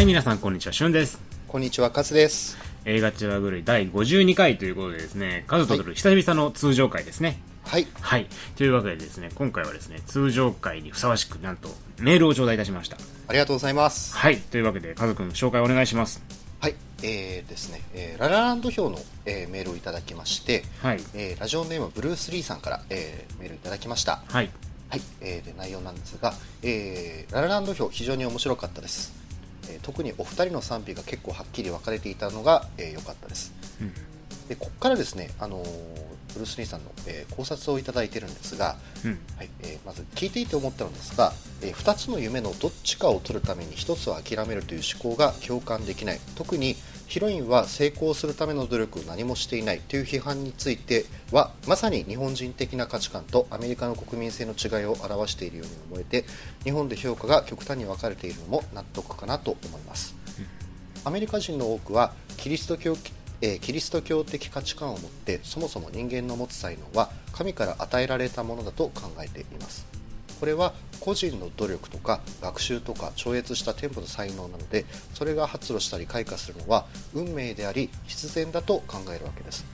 はい、皆さん、こんにちは。しゅんです。こんにちは、カズです。映画チグルイ第52回ということでですね、カズと撮る久々の通常回ですね。はい。はい。というわけでですね、今回はですね、通常回にふさわしく、なんと、メールを頂戴いたしました。ありがとうございます。はい。というわけで、カズくん、紹介お願いします。はい。えーですね、えーララランド表の、えーメールをいただきまして、はい。えーラジオネームブルース・リーさんから、えーメールいただきました。はい。はい。えーで、内容なんですが、えーララランド表、非常に面白かったです。えー特にお二人の賛否が結構はっきり分かれていたのが良、えー良かったです。うん。で、ここからですね、あのーブルース・リーさんの、えー考察をいただいてるんですが、うん。はいえーまず聞いていて思ったのですが、え2つの夢のどっちかを取るために1つを諦めるという思考が共感できない特にヒロインは成功するための努力を何もしていないという批判についてはまさに日本人的な価値観とアメリカの国民性の違いを表しているように思えて日本で評価が極端に分かれているのも納得かなと思います。アメリカ人の多くはキリスト教えキリスト教的価値観を持ってそもそも人間の持つ才能は神から与えられたものだと考えています。これは個人の努力とか学習とか超越した天賦の才能なのでそれが発露したり開花するのは運命であり必然だと考えるわけです。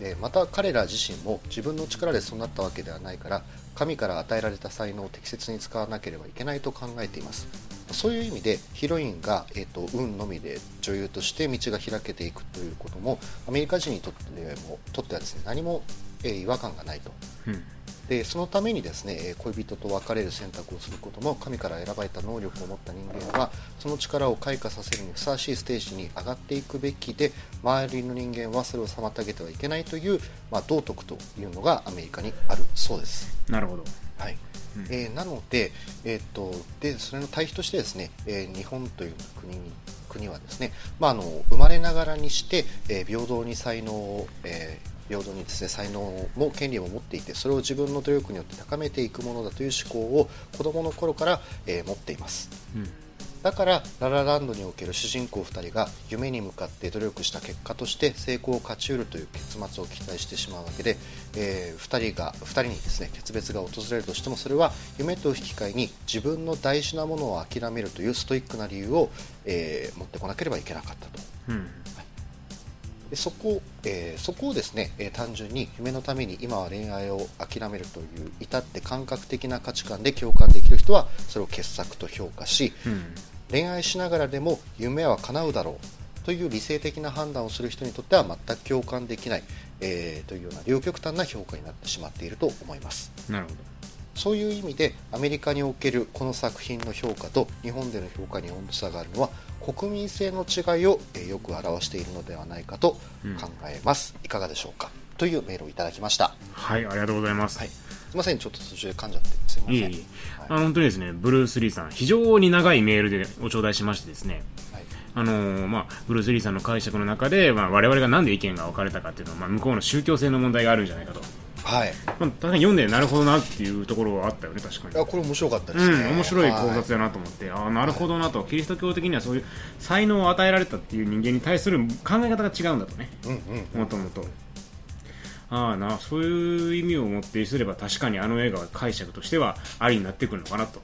でまた彼ら自身も自分の力でそうなったわけではないから神から与えられた才能を適切に使わなければいけないと考えています。そういう意味でヒロインが、えー、と運のみで女優として道が開けていくということもアメリカ人にとってもとってはですね何も、えー違和感がないと。うん。でそのためにですねえー恋人と別れる選択をすることも神から選ばれた能力を持った人間はその力を開花させるにふさわしいステージに上がっていくべきで周りの人間はそれを妨げてはいけないという、まあ、道徳というのがアメリカにあるそうです。なるほど。はいうんえーなので,、えー、とでそれの対比としてですね、えー日本という国に国はですね、まあ、あの生まれながらにして、えー平等に才能を、えー平等にですね才能も権利も持っていてそれを自分の努力によって高めていくものだという思考を子どもの頃から、えー持っていますうん。だからララランドにおける主人公2人が夢に向かって努力した結果として成功を勝ち得るという結末を期待してしまうわけで、え2人が2人にですね決別が訪れるとしてもそれは夢と引き換えに自分の大事なものを諦めるというストイックな理由を、えー持ってこなければいけなかったと。うん。でそこ,、えーそこをですね、えー単純に夢のために今は恋愛を諦めるという至って感覚的な価値観で共感できる人はそれを傑作と評価しうん。恋愛しながらでも夢は叶うだろうという理性的な判断をする人にとっては全く共感できない、えーというような両極端な評価になってしまっていると思いますなるほど。そういう意味でアメリカにおけるこの作品の評価と日本での評価に温度差があるのは国民性の違いを、えーよく表しているのではないかとうん。考えます、いかがでしょうか？というメールをいただきました。はい、ありがとうございます。はい。すいませんちょっと途中で噛んじゃってすいません。いえいえ。はい。あの、本当にですね、ブルース・リーさん、非常に長いメールでご頂戴しましてですね、はい。あのーまあ、ブルース・リーさんの解釈の中で、まあ、我々がなんで意見が分かれたかっていうのは、まあ、向こうの宗教性の問題があるんじゃないかと。はい。まあ、確かに読んでなるほどなっていうところはあったよね、確かに。いやこれ面白かったでうん、すね、面白い考は察だなと思って、ああ、なるほどなと、キリスト教的にはそういう才能を与えられたっていう人間に対する考え方が違うんだとね、うんうんもともと。ああな、そういう意味を持ってすれば確かにあの映画は解釈としてはありになってくるのかなと。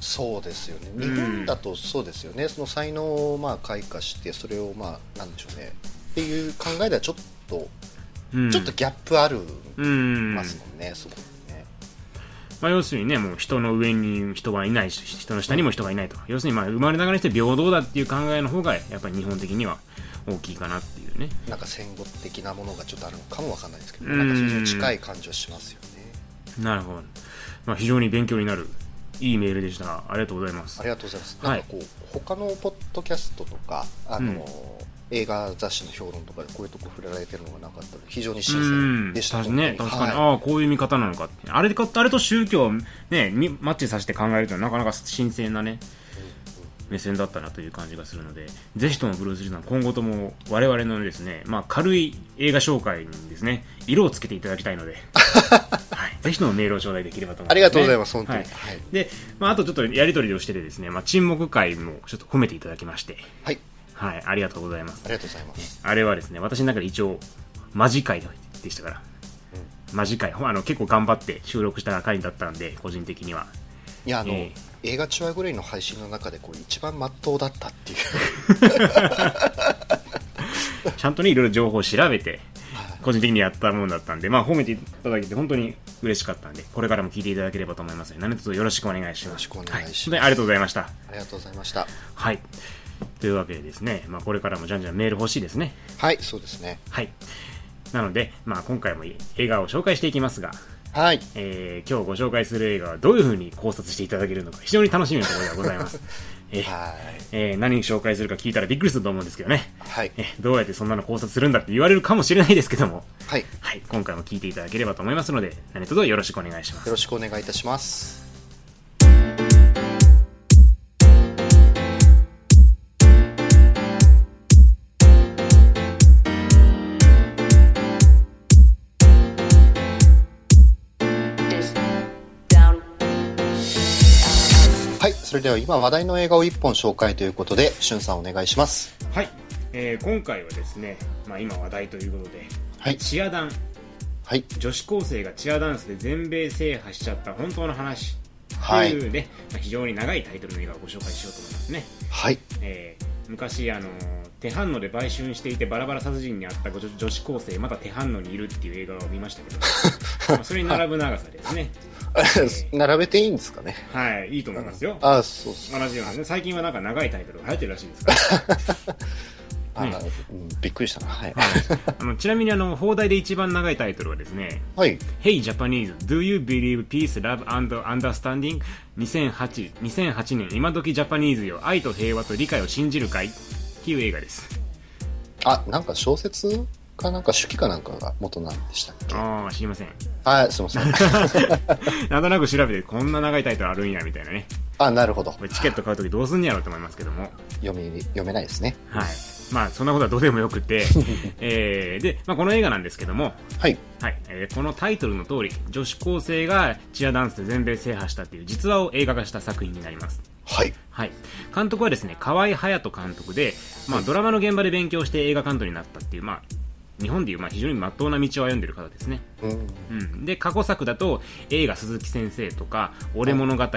そうですよね。日うん。本だとそうですよね、その才能をまあ開花してそれをまあなんでしょうね。っていう考えではちょっと、うん、ちょっとギャップあるうん、ますもんね、すごくねまあ、要するにね、もう人の上に人がいないし、人の下にも人がいないと。要するにまあ生まれながらにして平等だっていう考えの方が、やっぱり日本的には大きいかなっていうね。なんか戦後的なものがちょっとあるのかもわかんないですけど、うんなんか非常に近い感じはしますよねなるほど。まあ、非常に勉強になる、いいメールでした。ありがとうございますあ。りがとうございます、はいなんかこう他のポッドキャストとかあの、映画雑誌の評論とかでこういうとこ触れられてるのがなかったので非常に新うん。鮮でした。確かにね、本確かに、当はい。ああ、こういう見方なのかって。あれでか、あれと宗教をね、みマッチさせて考えるというのはなかなか新鮮なね、目線だったなという感じがするので、ぜひともブルース・リーさん、今後とも我々のですね、まあ軽い映画紹介にですね、色をつけていただきたいので、はい、ぜひともメールを頂戴できればと思います、ね。ありがとうございます本当に。はい。はい。で、まああとちょっとやりとりをしててですね、まあ沈黙会もちょっと褒めていただきまして、はいはい、ありがとうございますあ。りがとうございますあれはですね、私の中で一応、マジ回でしたから、マジ回、ほあの結構頑張って収録した回だったんで、個人的には。いやあの、え映画中話ぐらいの配信の中でこう一番まっとうだったっていう ちゃんとね、いろいろ情報を調べて、個人的にやったものだったんで、まあ、褒めていただけて本当に嬉しかったんで、これからも聞いていただければと思いますので、何卒よろしくお願いします。よろしくお願いしますは本当にありがとうございました。ありがとうございましたはい。というわけでですね、まあ、これからもじゃんじゃんメール欲しいですね。はいそうですねはい。なので、まあ、今回も映画を紹介していきますが、はいえー今日ご紹介する映画はどういう風に考察していただけるのか非常に楽しみなところではございます。えーはいえー何紹介するか聞いたらびっくりすると思うんですけどね。はいえーどうやってそんなの考察するんだって言われるかもしれないですけども、はいはい、今回も聞いていただければと思いますので、何卒よろしくお願いしますよ。ろしくお願いいたしますそれでは今話題の映画を1本紹介ということでしゅんさんお願いします。はい、えー今回はですね、まあ、今話題ということで、はい。チアダン、はい。女子高生がチアダンスで全米制覇しちゃった本当の話。とはい。いうね、まあ、非常に長いタイトルの映画をご紹介しようと思いますね。はい。えー昔あの手反応で売春していてバラバラ殺人にあった女女子高生まだ手反応にいるっていう映画を見ましたけど。まあそれに並ぶ長さですね。並べていいんですかね？はいいいと思いますよ、ああそうそう同じようなね最近はなんか長いタイトルが流行ってるらしいですから あ、ねうん。びっくりしたな。はい。あのちなみにあの放題で一番長いタイトルはですねはい。Hey Japanese, do you believe peace, love and understanding? 2008, 2008年今時ジャパニーズよ愛と平和と理解を信じるかいっていう映画です。あなんか小説かなんか手記かなんかが元なんでしたっけ？ああ知りません。はいすいません。なんとなく調べてこんな長いタイトルあるんやみたいなね。あなるほど。チケット買うときどうすんねやろうと思いますけども。読み読めないですね。はいまあそんなことはどうでもよくて、えー、で、まあ、この映画なんですけどもはい。はい、えーこのタイトルの通り女子高生がチアダンスで全米制覇したっていう実話を映画化した作品になります。はい。はい、監督はですね河合隼人監督で、まあ、ドラマの現場で勉強して映画監督になったっていう、まあ、日本でいうまあ非常に真っ当な道を歩んでる方ですね、うん。うん、で過去作だと映画「鈴木先生」とか「俺物語」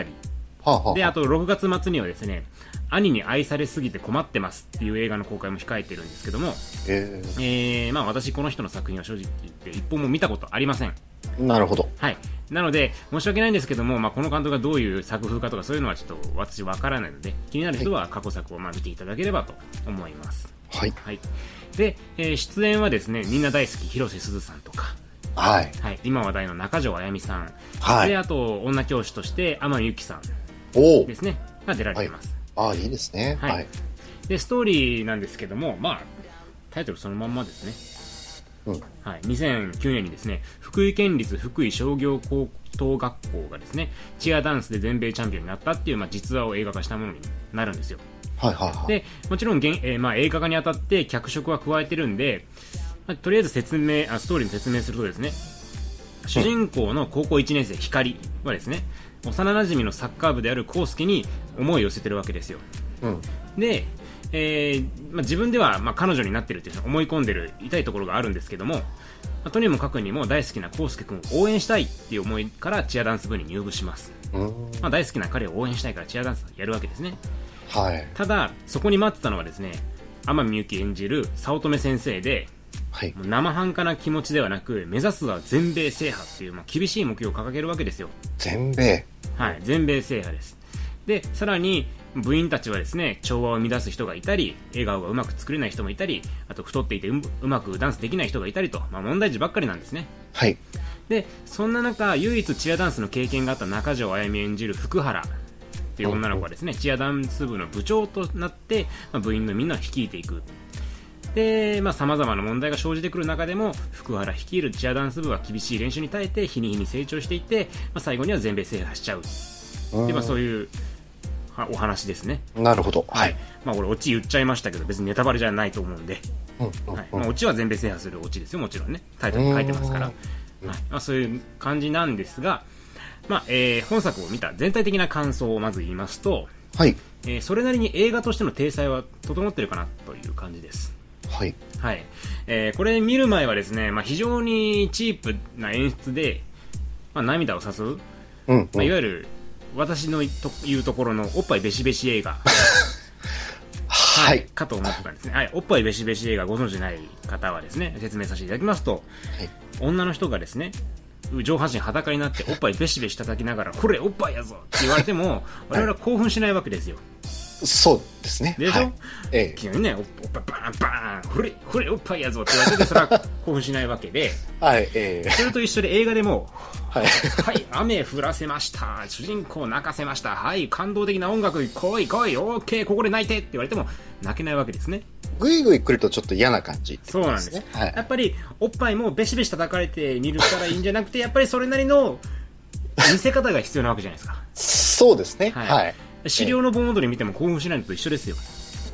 はあ、はあ、であと6月末にはですね兄に愛されすぎて困ってますっていう映画の公開も控えてるんですけども、ええーまあ、私この人の作品は正直言って一本も見たことありません。ー、なるほど。はい。なので、申し訳ないんですけども、まあ、この監督がどういう作風かとかそういうのはちょっと私わからないので、気になる人は過去作をまあ見ていただければと思います。はい。はい。で、えー出演はですね、みんな大好き広瀬すずさんとか、はい。はい、今話題の中条あやみさん、はい。で、あと、女教師として天海祐希さんですね、が出られています。ああいいですね。はい。はい、で、ストーリーなんですけども、まあ、タイトルそのまんまですね。うん。はい、2009年にですね福井県立福井商業高等学校がですねチアダンスで全米チャンピオンになったっていう、まあ、実話を映画化したものになるんですよ。はいはいはい。でもちろん現、えーまあ、映画化にあたって脚色は加えてるんで、まあとりあえず説明あストーリーの説明するとですね主人公の高校1年生光はですね幼馴染のサッカー部である康介に思いを寄せてるわけですよ。うん。で、えーまあ、自分ではまあ彼女になってるって思い込んでる痛いところがあるんですけども、まあとにもかくにも大好きな康介君を応援したいっていう思いからチアダンス部に入部します、うん。まあ、大好きな彼を応援したいからチアダンスやるわけですね。はい。ただそこに待ってたのはですね天海祐希演じる早乙女先生ではい生半可な気持ちではなく目指すは全米制覇っていう、まあ、厳しい目標を掲げるわけですよ全米？はい、全米制覇です。で、さらに、部員たちはですね、調和を乱す人がいたり、笑顔がうまく作れない人もいたり、あと太っていてううまくダンスできない人がいたりと、まあ、問題児ばっかりなんですね。はいで、そんな中、唯一チアダンスの経験があった中条あやみ演じる福原っていう女の子はですね、チアダンス部の部長となって、まあ、部員のみんなを率いていく。で、まあ、様々な問題が生じてくる中でも、福原率いるチアダンス部は厳しい練習に耐えて、日に日に成長していって、まあ、最後には全米制覇しちゃう。で、まあ、そういうはお話ですね。なるほどはい。まあ、俺、オチ言っちゃいましたけど、別にネタバレじゃないと思うんで、はい。まあ、オチは全米制覇するオチですよ、もちろんね。タイトルに書いてますから。はい。まあ、そういう感じなんですが、まあ、えー本作を見た全体的な感想をまず言いますと、はいえーそれなりに映画としての体裁は整ってるかなという感じです。はい。はい。えーこれ見る前はですね、まあ、非常にチープな演出で、まあ、涙を誘う、うんまあ、いわゆる私のというところのおっぱいべしべし映画。はい。かと思ってたんですね、はい、おっぱいべしべし映画ご存知ない方はですね説明させていただきますと、はい。女の人がですね上半身裸になっておっぱいべしべし叩きながらこれおっぱいやぞって言われても我々は興奮しないわけですよそうですね。でしょ？はい。ええ急にねおっぱいバーンバーンこれこれおっぱいやぞって言われてそれは興奮しないわけではい、ええそれと一緒で映画でもはい。はい、雨降らせました。主人公泣かせました。はい、感動的な音楽、来い来い、オーケー、ここで泣いてって言われても泣けないわけですね。ぐいぐい来るとちょっと嫌な感じってそうなんです。はいや。っぱり、おっぱいもベシベシ叩かれて見るからいいんじゃなくて、やっぱりそれなりの見せ方が必要なわけじゃないですか。そうですね。はいはい。資料の盆踊り見ても興奮しないのと一緒ですよ。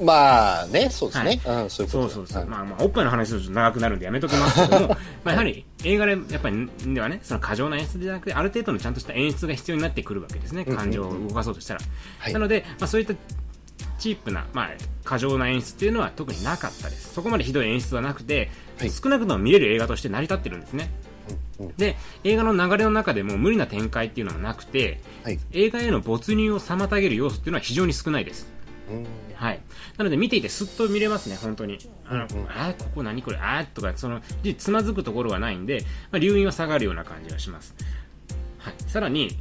まあね、そうですね。うん、そういうことそうそうそう。はいまあまあ、おっぱいの話すると長くなるんでやめときますけども、まあやはり映画で、やっぱり、ではね、その過剰な演出じゃなくて、ある程度のちゃんとした演出が必要になってくるわけですね。感情を動かそうとしたら。はいなので、まあそういったチープな、まあ、過剰な演出っていうのは特になかったです。そこまでひどい演出はなくて、はい少なくとも見れる映画として成り立ってるんですね。で、映画の流れの中でも無理な展開っていうのはなくて、はい。映画への没入を妨げる要素っていうのは非常に少ないです。うんはい。なので見ていてすっと見れますね、本当に。あの、うんうんあーここ何これ、あーとか、その、つまずくところがないんで、まあ、留飲は下がるような感じがします。はい。さらに、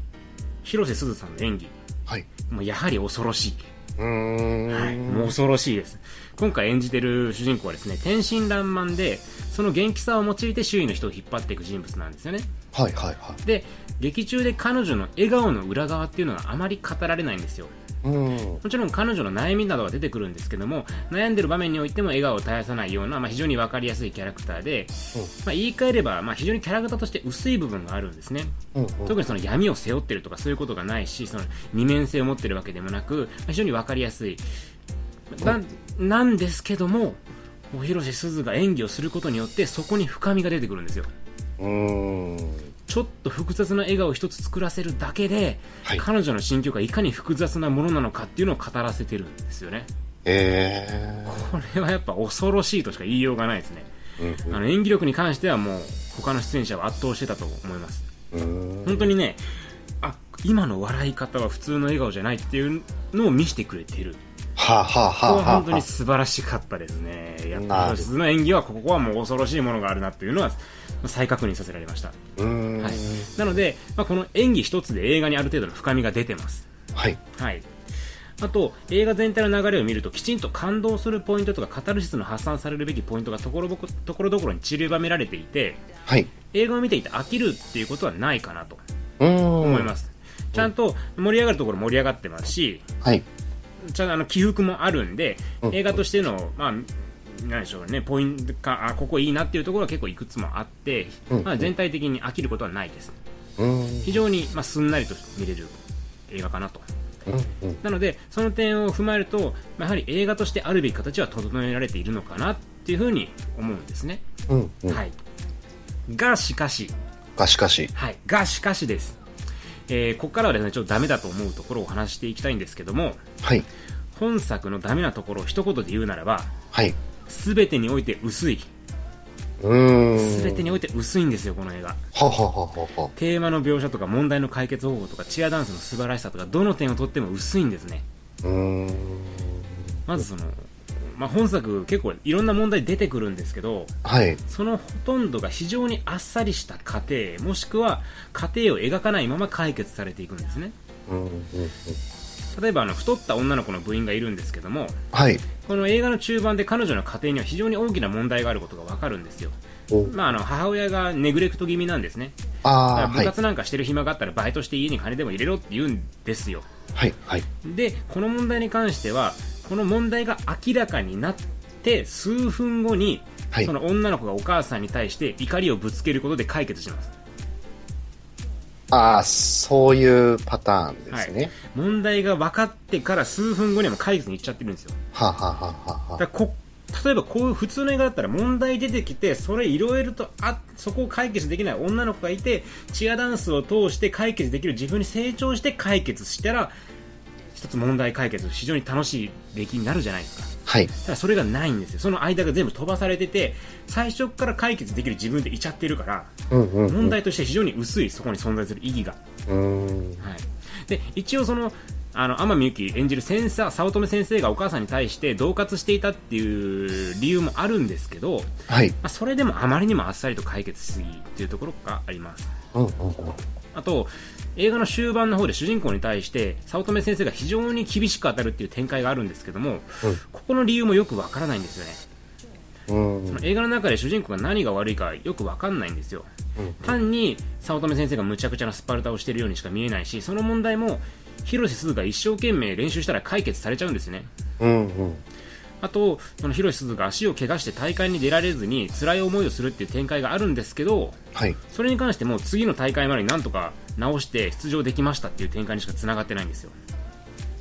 広瀬すずさんの演技。はい。もうやはり恐ろしい。うーん。はい。もう恐ろしいです。今回演じてる主人公はですね、天真爛漫で、その元気さを用いて周囲の人を引っ張っていく人物なんですよね。はいはいはい。で、劇中で彼女の笑顔の裏側っていうのはあまり語られないんですよ。うん。もちろん彼女の悩みなどは出てくるんですけども悩んでる場面においても笑顔を絶やさないような、まあ、非常に分かりやすいキャラクターで、まあ、言い換えれば、まあ、非常にキャラクターとして薄い部分があるんですね。特にその闇を背負ってるとかそういうことがないしその二面性を持ってるわけでもなく、まあ非常に分かりやすい。ななんですけども広瀬すずが演技をすることによってそこに深みが出てくるんですよ。うーん。ちょっと複雑な笑顔を一つ作らせるだけで、はい。彼女の心境がいかに複雑なものなのかっていうのを語らせてるんですよね。ええこれはやっぱ恐ろしいとしか言いようがないですね。うんあの演技力に関してはもう他の出演者は圧倒してたと思います。うん。本当にねあ今の笑い方は普通の笑顔じゃないっていうのを見せてくれてるはあ、はあはあは本当に素晴らしかったですねやっぱり鈴の演技はここはもう恐ろしいものがあるなっていうのは再確認させられました。はい、なので、まあ、この演技一つで映画にある程度の深みが出てますはい。はい。あと、映画全体の流れを見ると、きちんと感動するポイントとか、カタルシスの発散されるべきポイントがところどころに散りばめられていて、はい。映画を見ていて飽きるっていうことはないかなと。思います。ちゃんと盛り上がるところ盛り上がってますし、はい。ちゃんとあの起伏もあるんで、うん映画としての、まあ、なんでしょうね、ポイントか、あ、ここいいなっていうところは結構いくつもあって、うんまあ、全体的に飽きることはないです。非常に、まあ、すんなりと見れる映画かなと。なので、その点を踏まえると、まあやはり映画としてあるべき形は整えられているのかなっていうふうに思うんですね。はい。が、しかし、がしかし。はい。が、しかしです。えー、ここからはですね、ちょっとダメだと思うところをお話していきたいんですけども、はい。本作のダメなところを一言で言うならば、はい。すべてにおいて薄い。うーん。すべてにおいて薄いんですよ、この映画。ははははは。テーマの描写とか問題の解決方法とかチアダンスの素晴らしさとか、どの点をとっても薄いんですね。うーん。まずその、まあ、本作結構いろんな問題出てくるんですけど、はい。そのほとんどが非常にあっさりした過程、もしくは過程を描かないまま解決されていくんですね。うんうんうん。例えばあの太った女の子の部員がいるんですけども、はい。この映画の中盤で彼女の家庭には非常に大きな問題があることがわかるんですよ。おまあ、あの母親がネグレクト気味なんですね。だあ部はい。活なんかしてる暇があったらバイトして家に金でも入れろって言うんですよ。はい。はい。で、この問題に関しては、この問題が明らかになって数分後に、はいその女の子がお母さんに対して怒りをぶつけることで解決します。ああ、そういうパターンですね。問題が分かってから数分後にはもう解決に行っちゃってるんですよ。はあ、はあはあはこ例えばこういう普通の映画だったら問題出てきて、それいろいろとあ、そこを解決できない女の子がいて、チアダンスを通して解決できる自分に成長して解決したら、一つ問題解決、非常に楽しい出来になるじゃないですか。はい。ただそれがないんですよ。その間が全部飛ばされてて、最初から解決できる自分でいちゃってるから、うんうんうん。問題として非常に薄い、そこに存在する意義が。はい、で一応そのあの天海祐希演じる先生早乙女先生がお母さんに対して恫喝していたっていう理由もあるんですけど、はい。まあ、それでもあまりにもあっさりと解決しすぎっていうところがありますうんうんうん。あと映画の終盤の方で主人公に対して早乙女先生が非常に厳しく当たるっていう展開があるんですけども、ここの理由もよくわからないんですよね。うん。その映画の中で主人公が何が悪いかよくわかんないんですよ。単に早乙女先生がむちゃくちゃなスパルタをしているようにしか見えないしその問題も広瀬すずが一生懸命練習したら解決されちゃうんですね。うんうん。あとその広瀬すずが足を怪我して大会に出られずに辛い思いをするっていう展開があるんですけどはい。それに関しても次の大会までになんとか直して出場できましたっていう展開にしかつながってないんですよ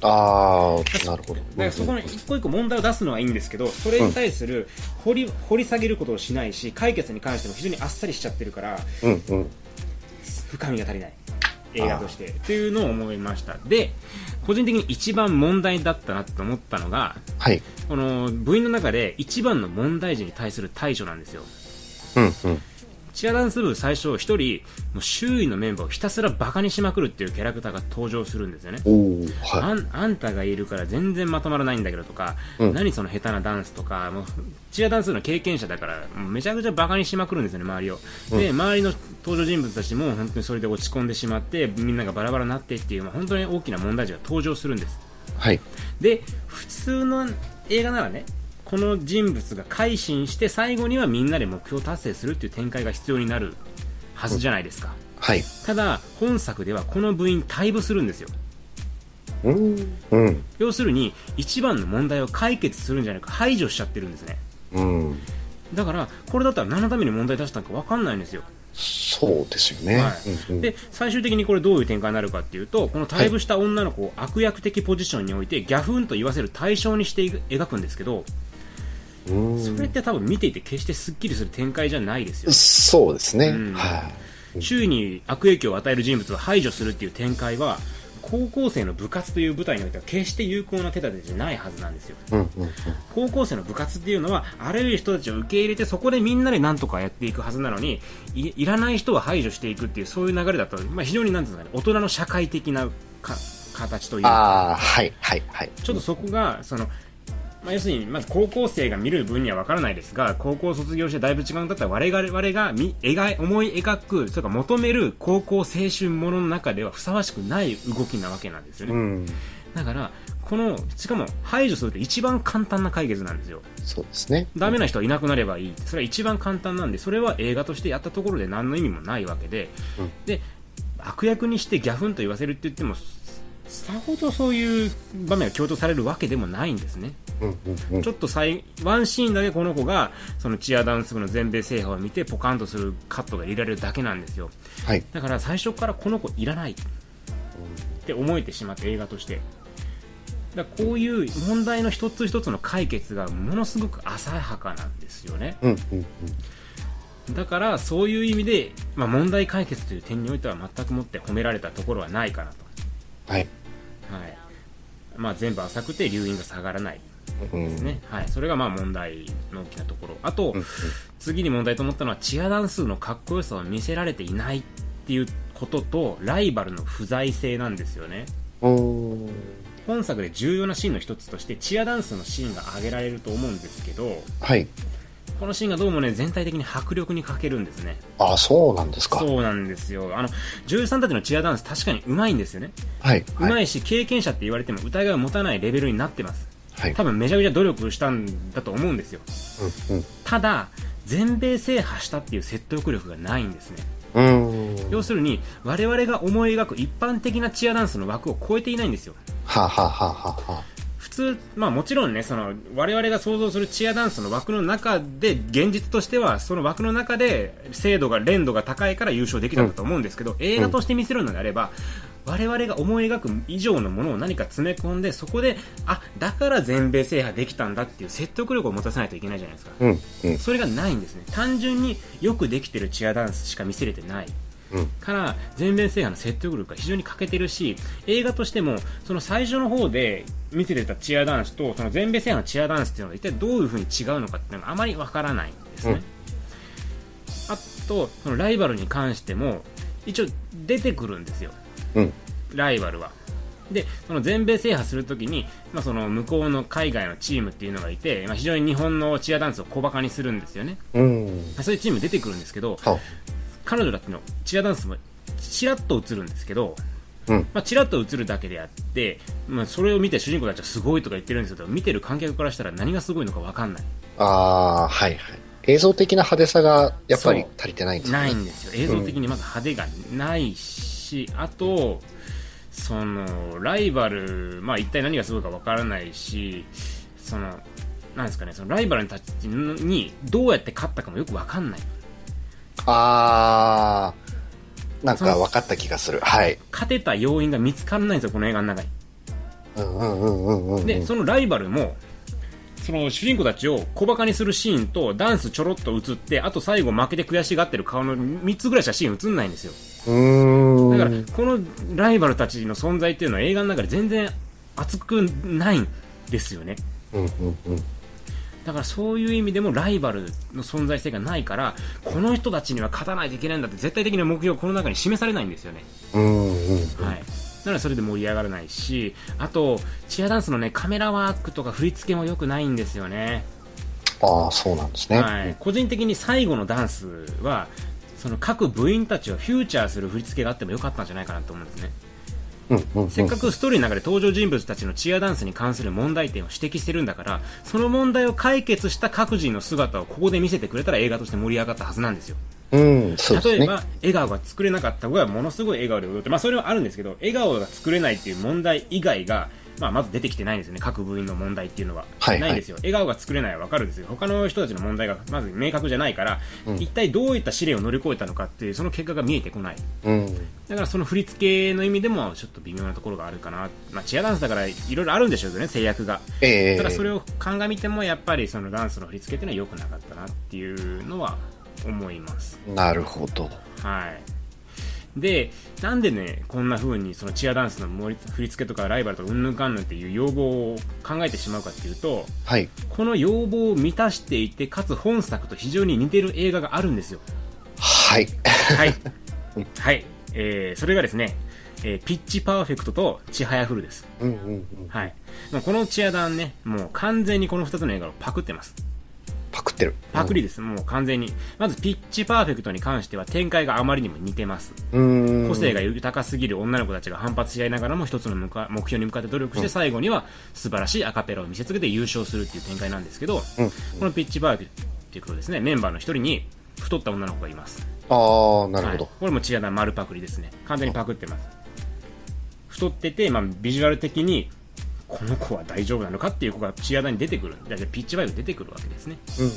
ああ、なるほど。だからそこの一個一個問題を出すのはいいんですけどそれに対する掘り掘り下げることをしないし解決に関しても非常にあっさりしちゃってるからうんうん。深みが足りない映画としてっていうのを思いましたで個人的に一番問題だったなと思ったのがはい。この部員の中で一番の問題児に対する対処なんですようんうん。チアダンス部最初一人もう周囲のメンバーをひたすらバカにしまくるっていうキャラクターが登場するんですよねはあんあんたがいるから全然まとまらないんだけどとか、うん何その下手なダンスとかもうチアダンスの経験者だからめちゃくちゃバカにしまくるんですよね周りを、で周りの登場人物たちも本当にそれで落ち込んでしまってみんながバラバラになってっていう、まあ、本当に大きな問題児が登場するんですい。はい。で普通の映画ならねこの人物が改心して最後にはみんなで目標達成するっていう展開が必要になるはずじゃないですか、はい。ただ本作ではこの部員退部するんですようん。うん。要するに一番の問題を解決するんじゃなく排除しちゃってるんですねうん。だからこれだったら何のために問題出したのか分かんないんですよ、そうですよね。はいうんうんで最終的にこれどういう展開になるかっていうとこの退部した女の子を悪役的ポジションにおいてギャフンと言わせる対象にして描くんですけどうんそれって多分見ていて決してすっきりする展開じゃないですよそうですね。うんはい。周囲に悪影響を与える人物を排除するっていう展開は高校生の部活という舞台においては決して有効な手立てじゃないはずなんですようんうんうん。高校生の部活っていうのはあらゆる人たちを受け入れてそこでみんなで何とかやっていくはずなのにいいらない人は排除していくっていうそういう流れだと、まあ、非常になんですかね大人の社会的なか形というかはい、はい、はい。ちょっとそこがその、まあ、要するにまず高校生が見る分には分からないですが高校を卒業してだいぶ違うんだったら我々我々が見描い思い描くそれから求める高校青春ものの中ではふさわしくない動きなわけなんですよね、うん。だからこのしかも排除するって一番簡単な解決なんですよ。そうですね。ダメな人はいなくなればいい。それは一番簡単なんでそれは映画としてやったところで何の意味もないわけで、うん。で悪役にしてギャフンと言わせるって言ってもさほどそういう場面が強調されるわけでもないんですね。うんうんうん。ちょっと最ワンシーンだけこの子がそのチアダンス部の全米制覇を見てポカンとするカットが入れられるだけなんですよ。はい。だから最初からこの子いらない。って思えてしまって映画として。だこういう問題の一つ一つの解決がものすごく浅はかなんですよね。うんうんうん。だからそういう意味で、まあ、問題解決という点においては全くもって褒められたところはないかなと、はい。はい。まあ、全部浅くて留飲が下がらない。うん。ですね、はい、それがまあ問題の大きなところ。あと、うんうん。次に問題と思ったのはチアダンスのかっこよさを見せられていないっていうこととライバルの不在性なんですよね。うん。本作で重要なシーンの一つとしてチアダンスのシーンが挙げられると思うんですけどはい。このシーンがどうもね全体的に迫力に欠けるんですねあ、そうなんですか。そうなんですよあの女優さんたちのチアダンス確かに上手いんですよねはい。はい。上手いし経験者って言われても疑いを持たないレベルになってますはい。多分めちゃくちゃ努力したんだと思うんですようんただ全米制覇したっていう説得力がないんですねうん。うん。要するに我々が思い描く一般的なチアダンスの枠を超えていないんですよはあはあはあはあは普通、まあもちろんね、その、我々が想像するチアダンスの枠の中で、現実としては、その枠の中で、精度が、連度が高いから優勝できたんだと思うんですけど、映画として見せるのであれば、我々が思い描く以上のものを何か詰め込んで、そこで、あ、だから全米制覇できたんだっていう説得力を持たせないといけないじゃないですか。うん。うん。それがないんですね。単純によくできてるチアダンスしか見せれてない。うん。から全米制覇の説得力が非常に欠けてるし映画としてもその最初の方で見せてたチアダンスとその全米制覇のチアダンスっていうのが一体どういう風に違うのかっていうのがあまりわからないんですね、うんあとそのライバルに関しても一応出てくるんですようん。ライバルはでその全米制覇するときに、まあ、その向こうの海外のチームっていうのがいて、まあ、非常に日本のチアダンスを小バカにするんですよね、うん。そういうチーム出てくるんですけどは彼女たちのチアダンスもちらっと映るんですけど、うん。まあ、ちらっと映るだけであって、まあ、それを見て主人公たちはすごいとか言ってるんですけど見てる観客からしたら何がすごいのか分かんないああ、はいはい。映像的な派手さがやっぱり足りてないんですね。ないんですよ映像的にまず派手がないし、あとそのライバル、まあ、一体何がすごいか分からないしそのなんですかねそのライバルたちにどうやって勝ったかもよく分かんないああ、なんか分かった気がする。はい。勝てた要因が見つからないんですよこの映画の中にうんうんうんうんうん。でそのライバルもその主人公たちを小バカにするシーンとダンスちょろっと映ってあと最後負けて悔しがってる顔の3つぐらいしかシーン映んないんですようーん。だからこのライバルたちの存在っていうのは映画の中で全然熱くないんですよねうんうんうん。だからそういう意味でもライバルの存在性がないからこの人たちには勝たないといけないんだって絶対的な目標がこの中に示されないんですよね。はいなのでそれで盛り上がらないしあとチアダンスのねカメラワークとか振り付けも良くないんですよねああ、そうなんですね。はい、個人的に最後のダンスはその各部員たちをフューチャーする振り付けがあってもよかったんじゃないかなと思うんですね。せっかくストーリーの中で登場人物たちのチアダンスに関する問題点を指摘してるんだからその問題を解決した各人の姿をここで見せてくれたら映画として盛り上がったはずなんですようん、そうですね。例えば笑顔が作れなかった子がものすごい笑顔で踊って、まあ、それはあるんですけど笑顔が作れないっていう問題以外が、まあ、まず出てきてないんですよね。各部員の問題っていうのは、はいはい。ないんですよ。笑顔が作れないは分かるんですよ。他の人たちの問題がまず明確じゃないから、一体どういった試練を乗り越えたのかっていうその結果が見えてこない。うん。だからその振り付けの意味でもちょっと微妙なところがあるかな、まあ、チアダンスだからいろいろあるんでしょうけどね制約が。ええ。ただそれを鑑みてもやっぱりそのダンスの振り付けっていうのは良くなかったなっていうのは思います。なるほど。はい。で、なんでね、こんな風にそのチアダンスの振り付けとかライバルとかうんぬんかんぬんっていう要望を考えてしまうかっていうと、はい。この要望を満たしていて、かつ本作と非常に似てる映画があるんですよ。はい。はい。はい。えー、それがですね、えーピッチパーフェクトとちはやふるです。うんうんうん。はい。もうこのチアダンね、もう完全にこの2つの映画をパクってます。パクってる。パクリです、もう完全に。まずピッチパーフェクトに関しては展開があまりにも似てます。うん。個性が豊かすぎる女の子たちが反発し合いながらも一つの目標に向かって努力して最後には素晴らしいアカペラを見せつけて優勝するっていう展開なんですけど、うん。このピッチバーグっていうことですねメンバーの一人に太った女の子がいますああ、なるほど。はいこれもチアダン丸パクリですね完全にパクってます太ってて、まあ、ビジュアル的にこの子は大丈夫なのかっていう子がチアダンに出てくるだからピッチバイブ出てくるわけですね。うんうん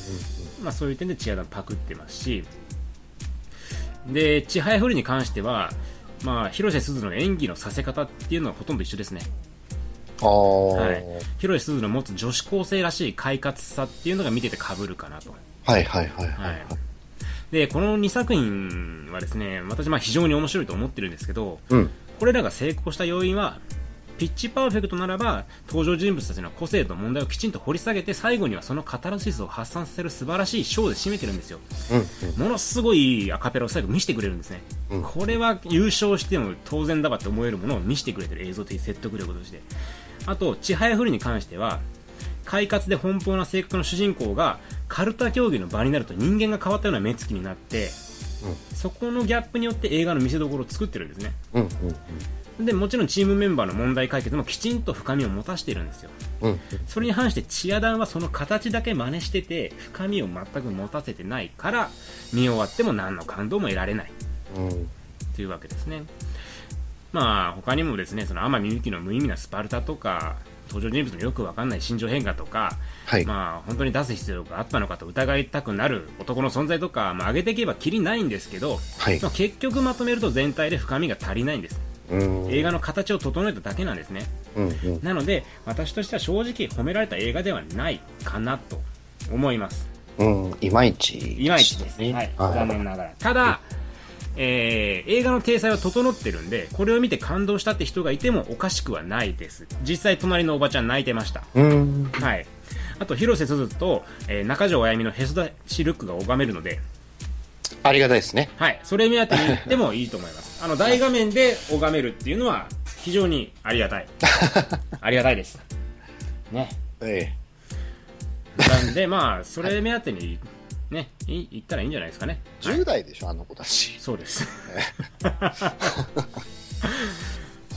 まあ、そういう点でチアダンパクってますし。でちはやふるに関しては、まあ、広瀬すずの演技のさせ方っていうのはほとんど一緒ですね、ああ、はい、広瀬すずの持つ女子高生らしい快活さっていうのが見てて被るかなと、はいはいはいははい。い。でこの2作品はですね私まあ非常に面白いと思ってるんですけどうん。これらが成功した要因はピッチパーフェクトならば登場人物たちの個性と問題をきちんと掘り下げて最後にはそのカタルシスを発散させる素晴らしいショーで締めてるんですよ。うんものすごいアカペラを最後見せてくれるんですね、うん。これは優勝しても当然だわって思えるものを見せてくれてる映像的説得力として。あとちはやふるに関しては快活で奔放な性格の主人公がカルタ競技の場になると人間が変わったような目つきになって、そこのギャップによって映画の見せ所を作ってるんですね。うんうんでもちろんチームメンバーの問題解決もきちんと深みを持たせているんですよ。うん。うんそれに反してチアダンはその形だけ真似してて深みを全く持たせてないから見終わっても何の感動も得られない。うん。というわけですね。まあ他にもですねその天海祐希の無意味なスパルタとか登場人物のよくわかんない心情変化とか、はい。まあ本当に出す必要があったのかと疑いたくなる男の存在とか、まあ、上げていけばきりないんですけど、はい。まあ結局まとめると全体で深みが足りないんです。うん映画の形を整えただけなんですね。うんうん。なので私としては正直褒められた映画ではないかなと思います。うん。いまいちいまいちです、ね。はい、はい。残念ながら。ただ、えー映画の体裁は整ってるんでこれを見て感動したって人がいてもおかしくはないです。実際隣のおばちゃん泣いてました。うん。はい。あと広瀬すずと、えー中条あやみのへそ出しルックが拝めるので、ありがたいですね。はい、それ目当てに行ってもいいと思いますあの大画面で拝めるっていうのは非常にありがたい。ありがたいです。ね。えなんでまあそれ目当てにねい行ったらいいんじゃないですかね。え10代でしょ、あの子たち。そうです。ま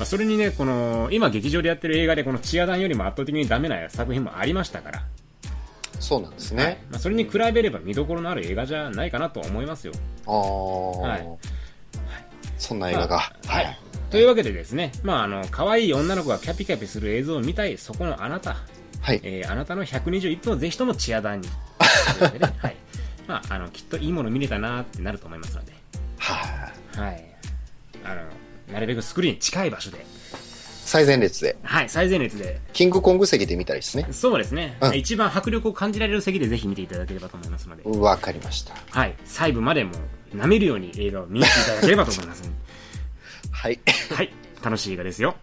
あそれにねこの今劇場でやってる映画でこのチアダンよりも圧倒的にダメな作品もありましたから、そうなんですはい。ね。まあ、それに比べれば見どころのある映画じゃないかなと思いますよ。ああ、はいそんな映画が。まあはい。というわけでですね、まあ、あの可愛い女の子がキャピキャピする映像を見たいそこのあなた、はい。えーあなたの121分をぜひともチアダンに。はい。まあ、あのきっといいもの見れたなってなると思いますので、はい。はい、あのなるべくスクリーンに近い場所で、最前列で、はい、最前列で。キングコング席で見たいですね。そうですね、うん。一番迫力を感じられる席でぜひ見ていただければと思いますので、わかりました。はい、細部までも舐めるように映画を見に行っていただければと思います、はい。はい、楽しい映画ですよ。